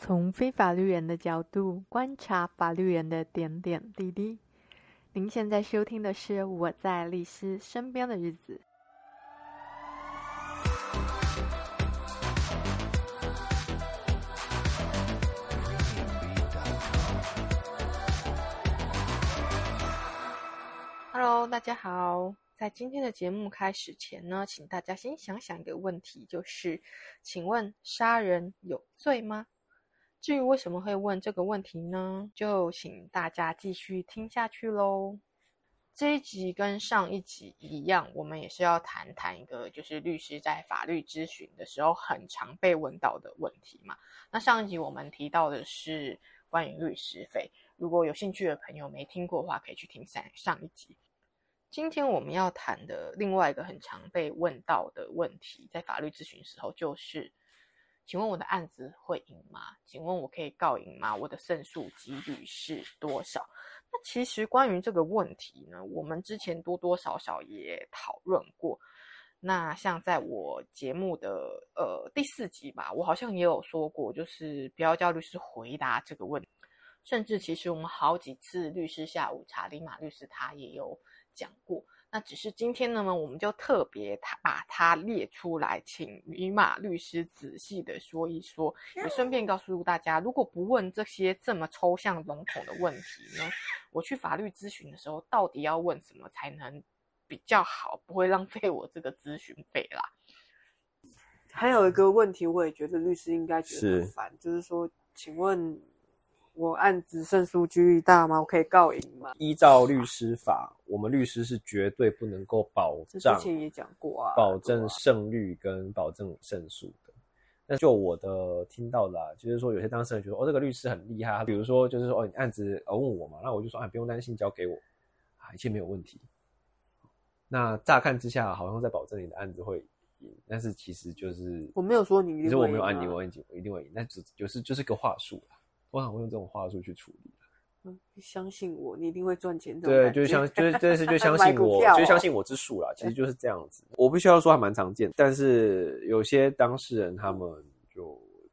从非法律人的角度观察法律人的点点滴滴。您现在收听的是《我在律师身边的日子》。Hello，大家好。在今天的节目开始前呢，请大家先想想一个问题，就是，请问杀人有罪吗？至于为什么会问这个问题呢？就请大家继续听下去喽。这一集跟上一集一样，我们也是要谈谈一个，就是律师在法律咨询的时候很常被问到的问题嘛。那上一集我们提到的是关于律师费，如果有兴趣的朋友没听过的话，可以去听上上一集。今天我们要谈的另外一个很常被问到的问题，在法律咨询时候就是，请问我的案子会赢吗？请问我可以告赢吗？我的胜诉几率是多少？那其实关于这个问题呢，我们之前多多少少也讨论过。那像在我节目的呃第四集吧，我好像也有说过，就是不要叫律师回答这个问题。甚至其实我们好几次律师下午茶，李马律师他也有。讲过，那只是今天呢，我们就特别他把它列出来，请于马律师仔细的说一说，也顺便告诉大家，如果不问这些这么抽象笼统的问题呢，我去法律咨询的时候，到底要问什么才能比较好，不会浪费我这个咨询费啦？还有一个问题，我也觉得律师应该觉得很烦，是就是说，请问。我案子胜诉几率大吗？我可以告赢吗？依照律师法，我们律师是绝对不能够保障，之前也讲过啊，保证胜率跟保证胜诉的。那就我的听到的，就是说有些当事人觉得哦，这个律师很厉害。比如说，就是说哦，你案子呃问我嘛，那我就说啊，不用担心，交给我啊，一切没有问题。那乍看之下，好像在保证你的案子会赢，但是其实就是我没有说你一定会赢，其实我没有案底，我一定我一定会赢，那只就是就是个话术啦。我想会用这种话术去处理。嗯，相信我，你一定会赚钱。对，就是相，就是这是就 相信我，哦、就相信我之术啦。其实 就是这样子。我必须要说还蛮常见，但是有些当事人他们就，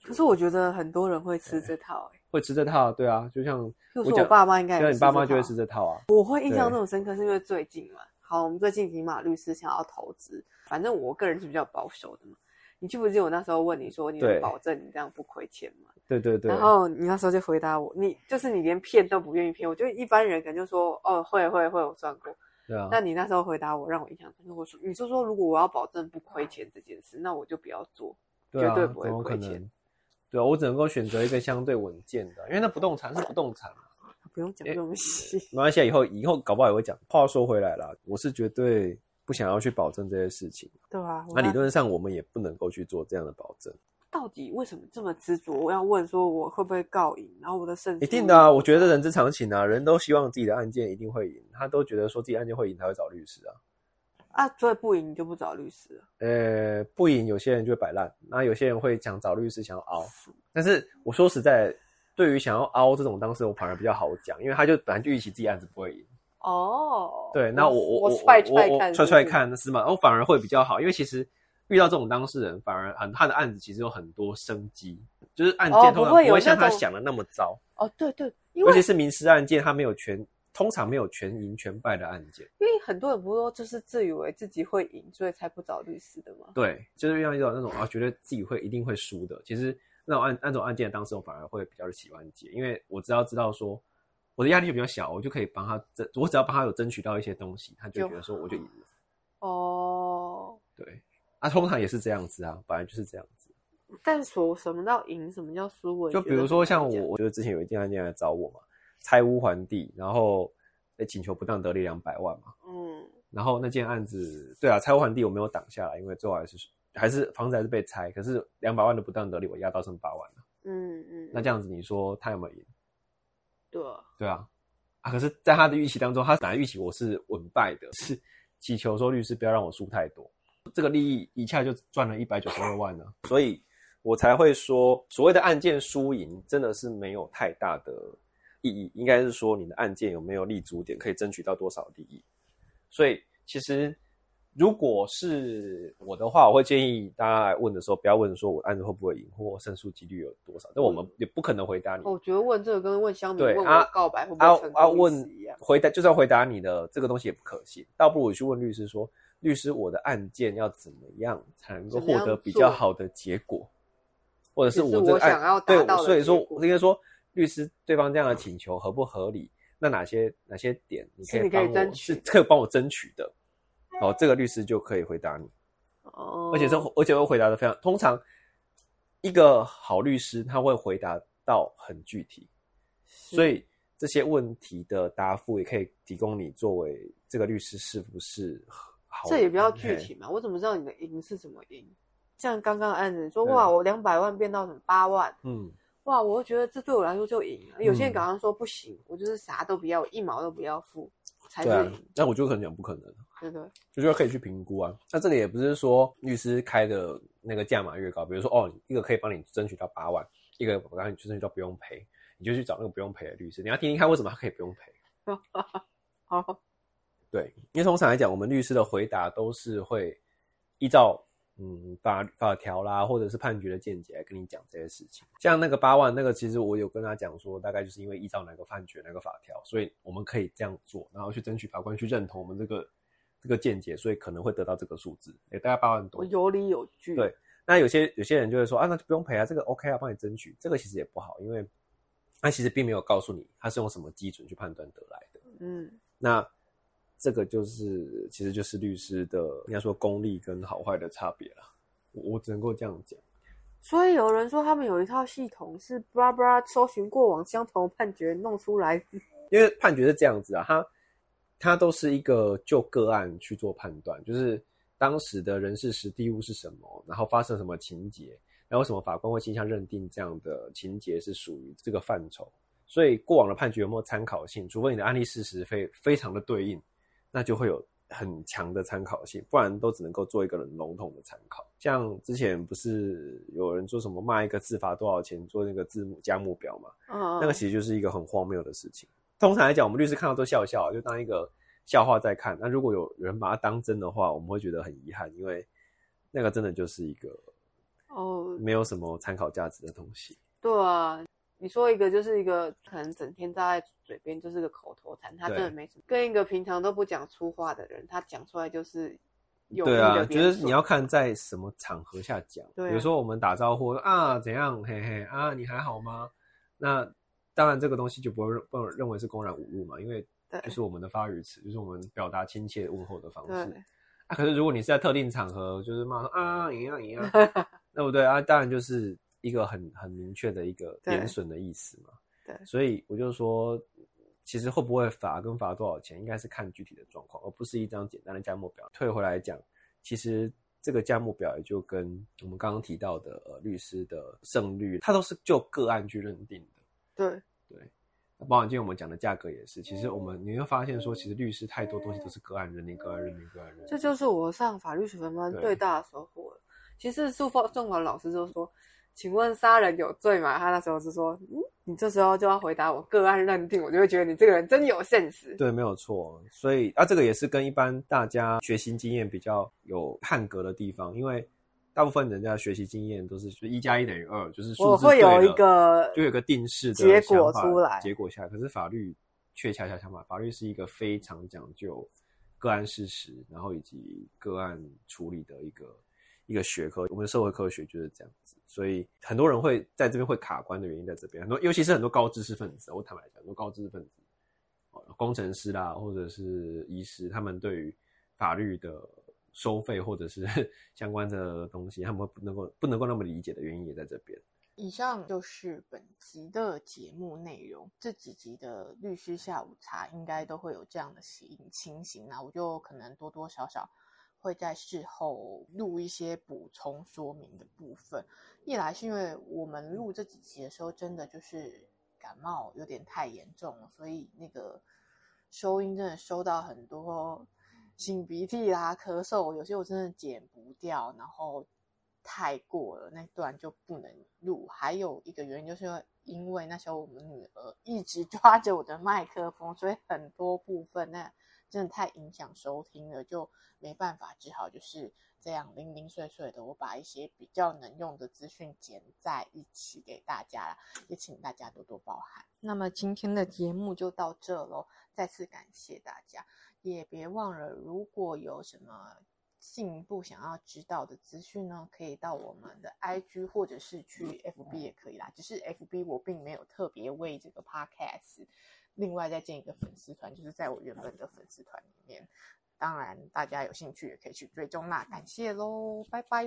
就可是我觉得很多人会吃这套、欸，会吃这套，对啊，就像我说我爸妈应该，对，你爸妈就会吃这套啊。我会印象这么深刻，是因为最近嘛，好，我们最近李马律师想要投资，反正我个人是比较保守的嘛。你记不记得我那时候问你说，你能保证你这样不亏钱吗？对对对。然后你那时候就回答我，你就是你连骗都不愿意骗。我觉得一般人可能就说，哦，会会会，我算过。对啊。那你那时候回答我，让我印象深刻。我说，你就说，如果我要保证不亏钱这件事，那我就不要做，对啊、绝对不会亏钱。对啊，我只能够选择一个相对稳健的，因为那不动产是不动产嘛。不用讲这么细。没关系，以后以后搞不好也会讲。话说回来了，我是绝对。不想要去保证这些事情，对啊。那理论上我们也不能够去做这样的保证。到底为什么这么执着？我要问说我会不会告赢？然后我的胜一定的啊，我觉得人之常情啊，人都希望自己的案件一定会赢，他都觉得说自己案件会赢才会找律师啊。啊，所以不赢你就不找律师了？呃，不赢有些人就会摆烂，那有些人会想找律师想要熬。但是我说实在，对于想要熬这种当事人，我反而比较好讲，因为他就本来就预期自己案子不会赢。哦，oh, 对，那我我我踹踹我踹踹看是吗？我反而会比较好，因为其实遇到这种当事人，反而很他的案子其实有很多生机，就是案件通常不会像他想的那么糟。哦，对对，尤其是民事案件，他没有全，通常没有全赢全败的案件。因为很多人不是说就是自以为自己会赢，所以才不找律师的吗？对，就是遇到那种啊，觉得自己会一定会输的。其实那种案那种案件的当事人反而会比较喜欢接，因为我只要知道说。我的压力就比较小，我就可以帮他争，我只要帮他有争取到一些东西，他就觉得说我就赢了。哦，对，啊，通常也是这样子啊，本来就是这样子。但说什么叫赢，什么叫输？我就比如说像我，我觉得之前有一件案件来找我嘛，拆屋还地，然后被请求不当得利两百万嘛。嗯。然后那件案子，对啊，拆屋还地我没有挡下来，因为最后还是还是房子还是被拆，可是两百万的不当得利我压到剩八万了。嗯嗯。那这样子你说他有没有赢？对对啊，啊！可是，在他的预期当中，他本来预期我是稳败的，是祈求说律师不要让我输太多，这个利益一下就赚了一百九十二万呢，所以我才会说，所谓的案件输赢真的是没有太大的意义，应该是说你的案件有没有立足点，可以争取到多少利益。所以，其实如果是我的话，我会建议大家来问的时候，不要问说我案子会不会赢或胜诉几率有多少，但我们也不可能回答你。我觉得问这个跟问乡民问我告白会不会成功一样。回答就算回答你的这个东西也不可信，倒不如去问律师说，律师我的案件要怎么样才能够获得比较好的结果，或者是我这个案对，所以说应该说律师对方这样的请求合不合理？那哪些哪些点你可以帮我是可以帮我争取的？哦，这个律师就可以回答你，哦，而且是而且会回答的非常通常，一个好律师他会回答到很具体，所以这些问题的答复也可以提供你作为这个律师是不是好？这也比较具体嘛，我怎么知道你的赢是什么赢？像刚刚的案子说，哇，我两百万变到什么八万，嗯，哇，我会觉得这对我来说就赢了。有些人刚刚说不行，我就是啥都不要，一毛都不要付。对啊，那我就可能讲不可能，对对，就说可以去评估啊。那这里也不是说律师开的那个价码越高，比如说哦，一个可以帮你争取到八万，一个我刚才就争取到不用赔，你就去找那个不用赔的律师，你要听听看为什么他可以不用赔。好，对，因为通常来讲，我们律师的回答都是会依照。嗯，法法条啦，或者是判决的见解来跟你讲这些事情。像那个八万，那个其实我有跟他讲说，大概就是因为依照哪个判决、哪个法条，所以我们可以这样做，然后去争取法官去认同我们这个这个见解，所以可能会得到这个数字，也大概八万多。有理有据。对，那有些有些人就会说啊，那就不用赔啊，这个 OK 啊，帮你争取。这个其实也不好，因为他其实并没有告诉你他是用什么基准去判断得来的。嗯，那。这个就是，其实就是律师的应该说功力跟好坏的差别了。我我只能够这样讲。所以有人说他们有一套系统是巴拉巴拉搜寻过往相同判决弄出来。因为判决是这样子啊，它它都是一个就个案去做判断，就是当时的人事实地物是什么，然后发生什么情节，然后为什么法官会倾向认定这样的情节是属于这个范畴。所以过往的判决有没有参考性？除非你的案例事实非非常的对应。那就会有很强的参考性，不然都只能够做一个很笼统的参考。像之前不是有人说什么骂一个字罚多少钱，做那个字幕价目表嘛？嗯，那个其实就是一个很荒谬的事情。通常来讲，我们律师看到都笑笑，就当一个笑话在看。那如果有人把它当真的话，我们会觉得很遗憾，因为那个真的就是一个哦，没有什么参考价值的东西。对啊。你说一个就是一个可能整天扎在嘴边就是个口头禅，他真的没什么。跟一个平常都不讲粗话的人，他讲出来就是有的。对啊，就是你要看在什么场合下讲。对啊，比如说我们打招呼啊，怎样，嘿嘿啊，你还好吗？那当然这个东西就不会不认为是公然侮辱嘛，因为就是我们的发语词，就是我们表达亲切问候的方式。啊，可是如果你是在特定场合，就是骂说啊，一样一样，对 不对啊？当然就是。一个很很明确的一个贬损的意思嘛，对，对，所以我就说，其实会不会罚跟罚多少钱，应该是看具体的状况，而不是一张简单的价目表。退回来讲，其实这个价目表也就跟我们刚刚提到的呃律师的胜率，它都是就个案去认定的。对对，包含今天我们讲的价格也是，其实我们你会发现说，其实律师太多东西都是个案认定，个案认定，个案认定。这就是我上法律学分班最大的收获了。其实诉讼仲华老师就说。请问杀人有罪吗？他那时候是说，嗯，你这时候就要回答我个案认定，我就会觉得你这个人真有 sense。对，没有错。所以啊，这个也是跟一般大家学习经验比较有判格的地方，因为大部分人家学习经验都是就一加一等于二，就是我会有一个就有一个定式的结果出来，结果下来。可是法律却恰恰相反，法律是一个非常讲究个案事实，然后以及个案处理的一个。一个学科，我们的社会科学就是这样子，所以很多人会在这边会卡关的原因在这边。很多，尤其是很多高知识分子，我坦白讲，很多高知识分子，工程师啦，或者是医师，他们对于法律的收费或者是 相关的东西，他们不能够不能够那么理解的原因也在这边。以上就是本集的节目内容。这几集的律师下午茶应该都会有这样的情情形啊，我就可能多多少少。会在事后录一些补充说明的部分。一来是因为我们录这几集的时候，真的就是感冒有点太严重了，所以那个收音真的收到很多擤鼻涕啦、咳嗽，有些我真的剪不掉，然后太过了那段就不能录。还有一个原因就是因为那时候我们女儿一直抓着我的麦克风，所以很多部分那。真的太影响收听了，就没办法，只好就是这样零零碎碎的，我把一些比较能用的资讯剪在一起给大家了，也请大家多多包涵。那么今天的节目就到这喽，再次感谢大家，也别忘了，如果有什么。进一步想要知道的资讯呢，可以到我们的 IG 或者是去 FB 也可以啦。只是 FB 我并没有特别为这个 Podcast 另外再建一个粉丝团，就是在我原本的粉丝团里面。当然，大家有兴趣也可以去追踪啦。感谢喽，拜拜。